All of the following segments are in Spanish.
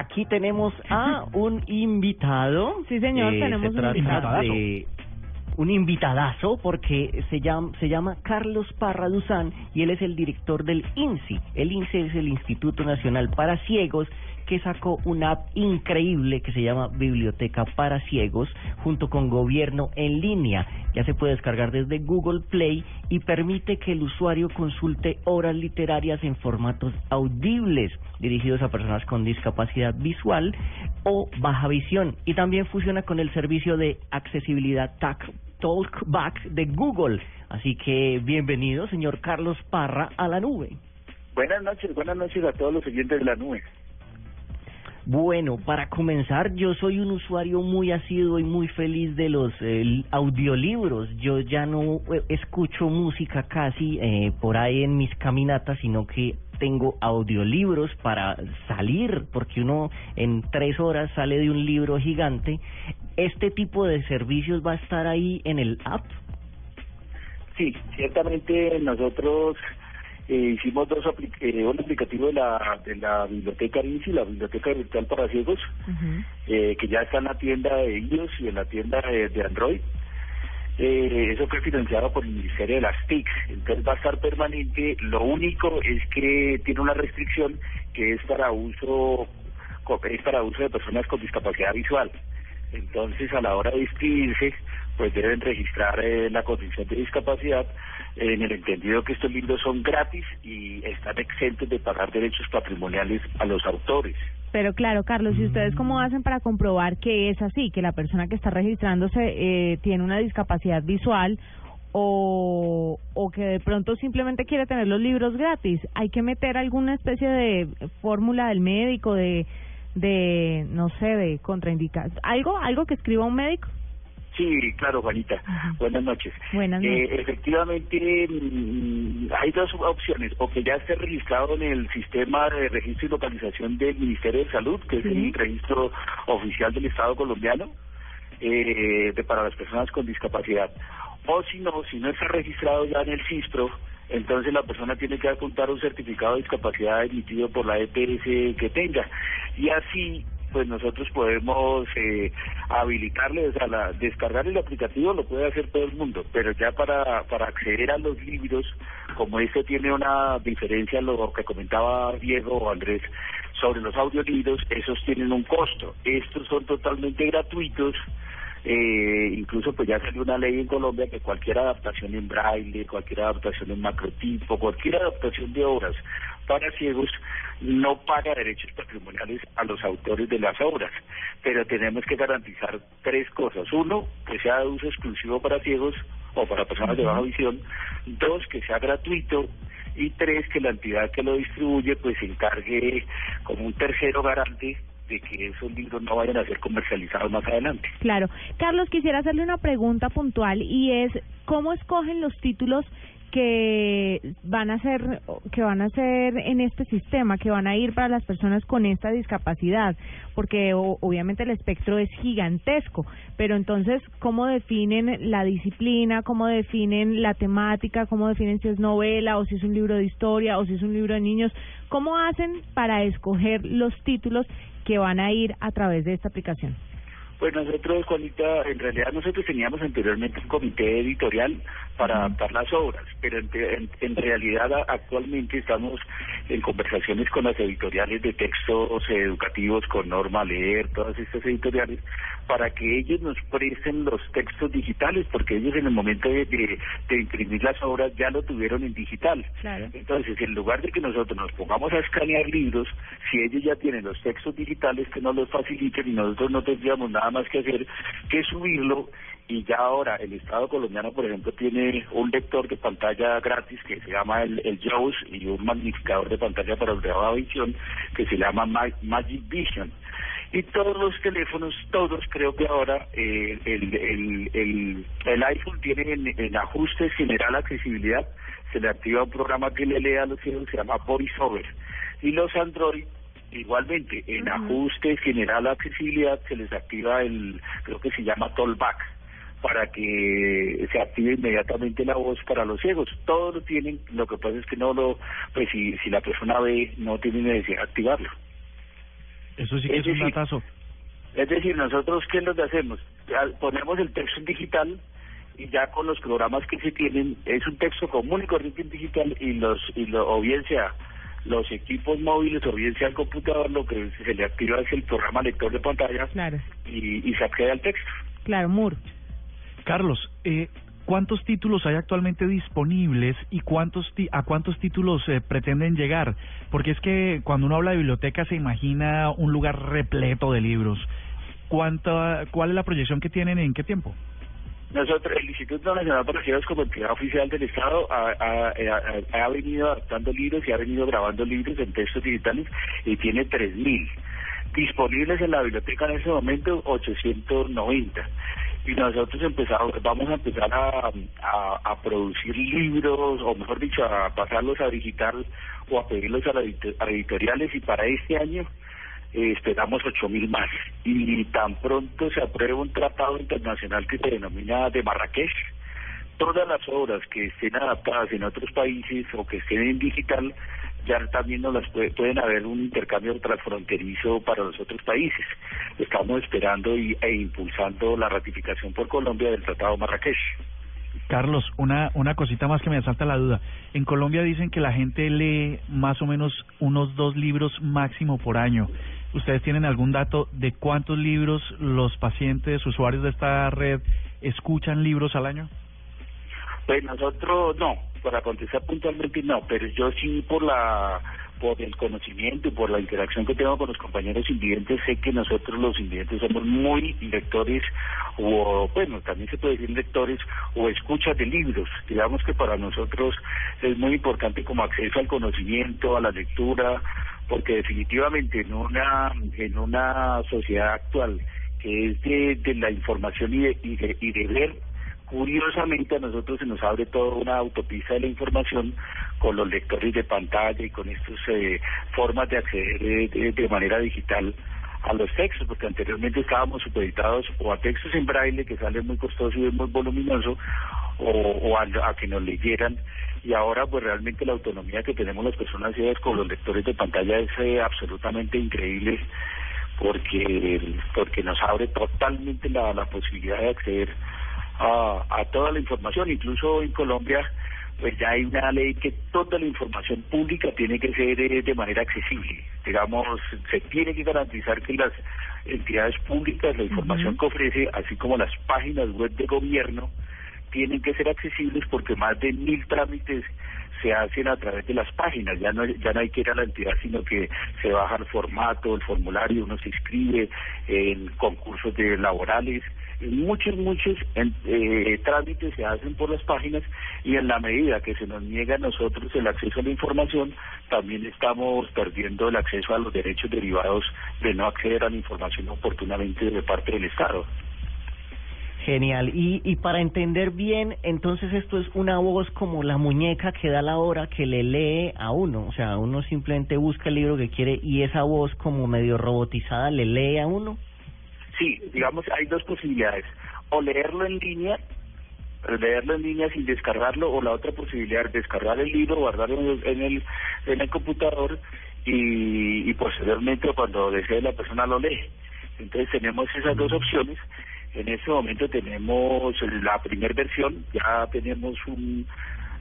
Aquí tenemos a un invitado. Sí, señor, Eh, tenemos se un de un invitadazo porque se llama, se llama Carlos Parra Duzán y él es el director del INSI. El INSI es el Instituto Nacional para Ciegos que sacó una app increíble que se llama Biblioteca para Ciegos junto con Gobierno en línea. Ya se puede descargar desde Google Play y permite que el usuario consulte obras literarias en formatos audibles dirigidos a personas con discapacidad visual o baja visión. Y también funciona con el servicio de accesibilidad TAC Talkback de Google. Así que bienvenido, señor Carlos Parra, a la nube. Buenas noches, buenas noches a todos los oyentes de la nube. Bueno, para comenzar, yo soy un usuario muy asiduo y muy feliz de los eh, audiolibros. Yo ya no eh, escucho música casi eh, por ahí en mis caminatas, sino que tengo audiolibros para salir, porque uno en tres horas sale de un libro gigante. ¿Este tipo de servicios va a estar ahí en el app? Sí, ciertamente nosotros eh, hicimos dos apli- eh, un aplicativo de la de la biblioteca INSI, la biblioteca virtual para ciegos, eh, que ya está en la tienda de iOS y en la tienda de, de Android. Eh, eso fue financiado por el Ministerio de las TIC, entonces va a estar permanente. Lo único es que tiene una restricción que es para uso es para uso de personas con discapacidad visual. Entonces, a la hora de inscribirse, pues deben registrar eh, la condición de discapacidad eh, en el entendido que estos libros son gratis y están exentos de pagar derechos patrimoniales a los autores. Pero claro, Carlos, ¿y ustedes cómo hacen para comprobar que es así, que la persona que está registrándose eh, tiene una discapacidad visual o, o que de pronto simplemente quiere tener los libros gratis? ¿Hay que meter alguna especie de fórmula del médico, de, de no sé, de contraindicación? ¿Algo, algo que escriba un médico? Sí, claro, Juanita. Buenas noches. Buenas Eh, noches. efectivamente, mm, hay dos opciones. O que ya esté registrado en el sistema de registro y localización del Ministerio de Salud, que es el registro oficial del Estado colombiano, eh, de, para las personas con discapacidad. O si no, si no está registrado ya en el CISPRO, entonces la persona tiene que apuntar un certificado de discapacidad emitido por la EPS que tenga. Y así, pues nosotros podemos eh, habilitarle, o sea, la, descargar el aplicativo lo puede hacer todo el mundo, pero ya para, para acceder a los libros, como este tiene una diferencia, lo que comentaba Diego o Andrés, sobre los audiolibros, esos tienen un costo. Estos son totalmente gratuitos. Eh, incluso pues ya salió una ley en Colombia que cualquier adaptación en braille, cualquier adaptación en macrotipo, cualquier adaptación de obras para ciegos no paga derechos patrimoniales a los autores de las obras, pero tenemos que garantizar tres cosas. Uno, que sea de uso exclusivo para ciegos o para personas de baja visión. Dos, que sea gratuito. Y tres, que la entidad que lo distribuye pues se encargue como un tercero garante de que esos libros no vayan a ser comercializados más adelante. Claro. Carlos, quisiera hacerle una pregunta puntual y es, ¿cómo escogen los títulos que van a ser que van a ser en este sistema que van a ir para las personas con esta discapacidad porque o- obviamente el espectro es gigantesco pero entonces cómo definen la disciplina cómo definen la temática cómo definen si es novela o si es un libro de historia o si es un libro de niños cómo hacen para escoger los títulos que van a ir a través de esta aplicación Pues nosotros, Juanita, en realidad nosotros teníamos anteriormente un comité editorial para adaptar las obras, pero en, en- en realidad actualmente estamos en conversaciones con las editoriales de textos educativos, con Norma Leer, todas estas editoriales, para que ellos nos presten los textos digitales, porque ellos en el momento de, de, imprimir las obras ya lo tuvieron en digital. Entonces, en lugar de que nosotros nos pongamos a escanear libros, si ellos ya tienen los textos digitales, que nos los faciliten y nosotros no tendríamos nada más que hacer que subirlo y ya ahora el Estado colombiano, por ejemplo, tiene un lector de pantalla gratis que se llama el, el JAWS y un magnificador de pantalla para grabada visión que se llama Magic Vision. Y todos los teléfonos, todos creo que ahora eh, el, el, el, el, iPhone tiene en, ajustes general accesibilidad, se le activa un programa que le lea a los ciegos, se llama VoiceOver. Y los Android igualmente en ajustes general accesibilidad se les activa el creo que se llama Tollback para que se active inmediatamente la voz para los ciegos. Todos lo tienen, lo que pasa es que no lo, pues si, si la persona ve, no tiene necesidad de activarlo. Eso sí que es, un datazo. Es decir, nosotros, ¿qué es lo que hacemos? Ponemos el texto en digital y ya con los programas que se tienen, es un texto común y corriente en digital y los, y lo, o bien sea los equipos móviles o bien sea el computador, lo que se le activa es el programa lector de pantalla y, y se accede al texto. Claro, Moore. Carlos, eh, ¿cuántos títulos hay actualmente disponibles y cuántos a cuántos títulos eh, pretenden llegar? Porque es que cuando uno habla de biblioteca se imagina un lugar repleto de libros. ¿Cuánta, ¿Cuál es la proyección que tienen y en qué tiempo? Nosotros, el Instituto Nacional para Ciegos como entidad oficial del Estado ha, ha, venido adaptando libros y ha venido grabando libros en textos digitales y tiene 3.000 disponibles en la biblioteca en ese momento 890 y nosotros empezamos, vamos a empezar a, a, producir libros, o mejor dicho, a pasarlos a digital o a pedirlos a, las editoriales. Y para este año eh, esperamos ocho mil más. Y tan pronto se apruebe un tratado internacional que se denomina de Marrakech, todas las obras que estén adaptadas en otros países o que estén en digital ya también nos las pueden haber un intercambio transfronterizo para los otros países. Estamos esperando y, e impulsando la ratificación por Colombia del Tratado Marrakech. Carlos, una, una cosita más que me asalta la duda. En Colombia dicen que la gente lee más o menos unos dos libros máximo por año. ¿Ustedes tienen algún dato de cuántos libros los pacientes, usuarios de esta red, escuchan libros al año? Pues nosotros no, para contestar puntualmente no, pero yo sí por la por el conocimiento y por la interacción que tengo con los compañeros invidentes, sé que nosotros los invidentes somos muy lectores, o bueno, también se puede decir lectores o escuchas de libros. Digamos que para nosotros es muy importante como acceso al conocimiento, a la lectura, porque definitivamente en una, en una sociedad actual que es de, de la información y de, y de, y de ver Curiosamente a nosotros se nos abre toda una autopista de la información con los lectores de pantalla y con estas eh, formas de acceder de, manera digital a los textos, porque anteriormente estábamos supeditados o a textos en braille, que sale muy costoso y es muy voluminoso, o, a, que nos leyeran, y ahora pues realmente la autonomía que tenemos las personas ciegas con los lectores de pantalla es eh, absolutamente increíble, porque, porque nos abre totalmente la, la posibilidad de acceder a, a toda la información, incluso en Colombia pues ya hay una ley que toda la información pública tiene que ser eh, de, manera accesible. Digamos, se tiene que garantizar que las entidades públicas, la información que ofrece, así como las páginas web de gobierno, tienen que ser accesibles porque más de mil trámites se hacen a través de las páginas, ya no, ya hay que ir a la entidad, sino que se baja el formato, el formulario, uno se inscribe en concursos de laborales, muchos, muchos eh, trámites se hacen por las páginas y en la medida que se nos niega a nosotros el acceso a la información, también estamos perdiendo el acceso a los derechos derivados de no acceder a la información oportunamente de parte del Estado. Genial. Y, y para entender bien, entonces esto es una voz como la muñeca que da la hora que le lee a uno. O sea, uno simplemente busca el libro que quiere y esa voz como medio robotizada le lee a uno. Sí, digamos, hay dos posibilidades. O leerlo en línea, leerlo en línea sin descargarlo, o la otra posibilidad, es descargar el libro, guardarlo en el, en el computador y, y posteriormente cuando desee la persona lo lee. Entonces tenemos esas dos opciones. En este momento tenemos la primera versión, ya tenemos un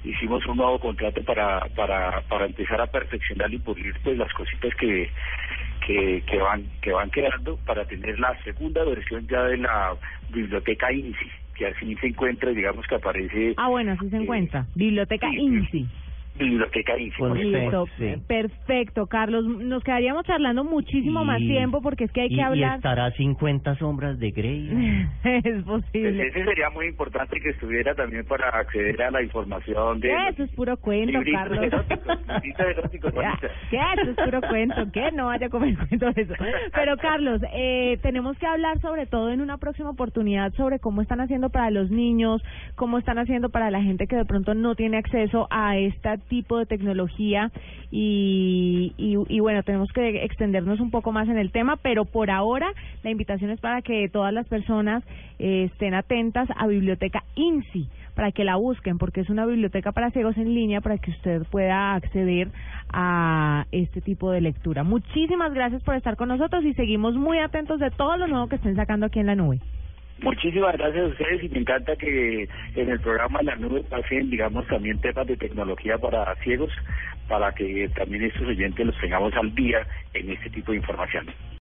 hicimos un nuevo contrato para para para empezar a perfeccionar y pulir pues las cositas que que, que van que van quedando para tener la segunda versión ya de la biblioteca INSI que así se encuentra digamos que aparece Ah, bueno, así se eh, encuentra. Biblioteca sí, INSI. Biblioteca Listo, sí. perfecto, Carlos. Nos quedaríamos charlando muchísimo más Y- tiempo porque es que hay y, que y hablar. estará 50 sombras de Grey. es posible. ese sería muy importante que estuviera también para acceder a la información de Eso es puro cuento, Carlos. eróticos, eróticos. ¿Qué? Eso es puro cuento. ¿Qué? No vaya a comer cuento de eso. Pero, Carlos, eh, tenemos que hablar sobre todo en una próxima oportunidad sobre cómo están haciendo para los niños, cómo están haciendo para la gente que de pronto no tiene acceso a este tipo de tecnología y, y, y bueno, tenemos que extendernos un poco más en el tema, pero por ahora la invitación es para que todas las personas eh, estén atentas a Biblioteca INSI para que la busquen, porque es una biblioteca para ciegos en línea para que usted pueda acceder a este tipo de lectura. Muchísimas gracias por estar con nosotros y seguimos muy atentos de todo lo nuevo que estén sacando aquí en la nube. Muchísimas gracias a ustedes y me encanta que en el programa La Nube pasen, digamos, también temas de tecnología para ciegos, para que también estos oyentes los tengamos al día en este tipo de información.